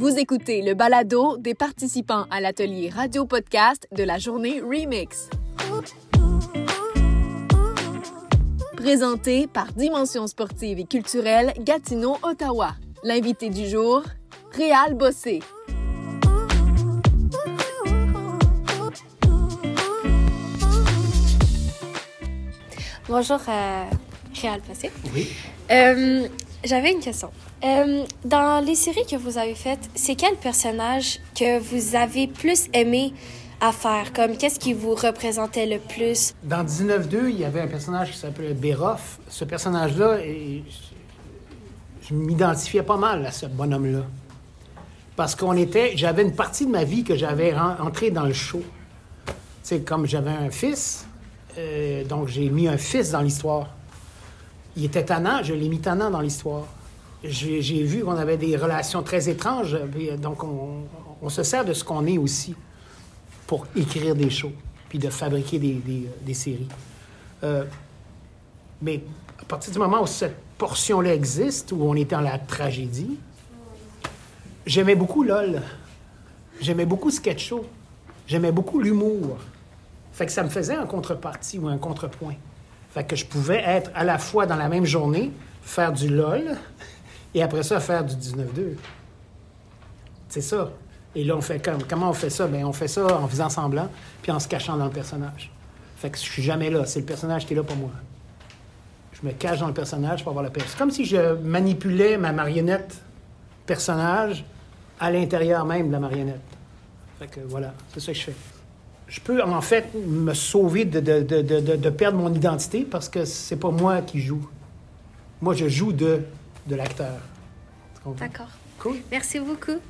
Vous écoutez le balado des participants à l'atelier radio-podcast de la journée Remix. Présenté par Dimension sportive et culturelle Gatineau, Ottawa. L'invité du jour, Réal Bossé. Bonjour, euh, Réal Bossé. Oui. Euh, J'avais une question. Euh, dans les séries que vous avez faites, c'est quel personnage que vous avez plus aimé à faire? Comme qu'est-ce qui vous représentait le plus? Dans 19-2, il y avait un personnage qui s'appelait Béroff. Ce personnage-là, je, m'identifiais pas mal à ce bonhomme-là. Parce qu'on était... J'avais une partie de ma vie que j'avais entrée dans le show. Sais, comme j'avais un fils, euh, donc j'ai mis un fils dans l'histoire. Il était tannant, je l'ai mis tannant dans l'histoire. J'ai vu qu'on avait des relations très étranges, euh, donc on, se sert de ce qu'on est aussi pour écrire des shows, puis de fabriquer des, des- des séries. Euh, mais à partir du moment où cette portion-là existe, où on est dans la tragédie, j'aimais beaucoup LOL. J'aimais beaucoup Sketch Show. J'aimais beaucoup l'humour. Fait que ça me faisait un contrepartie ou un contrepoint. Fait que je pouvais être à la fois dans la même journée, faire du LOL, et après ça, faire du 19-2. C'est ça. Et là, on fait comme, comment on fait ça? Bien, on fait ça en faisant semblant, puis en se cachant dans le personnage. Fait que je suis jamais là. C'est le personnage qui est là pour moi. Je me cache dans le personnage pour avoir la paix. C'est comme si je manipulais ma marionnette personnage à l'intérieur même de la marionnette. Fait que voilà, c'est ça que je fais. Je peux en fait me sauver de, de- de- de- perdre mon identité parce que c'est pas moi qui joue. Moi, je joue de, de l'acteur. D'accord. Cool. Merci beaucoup.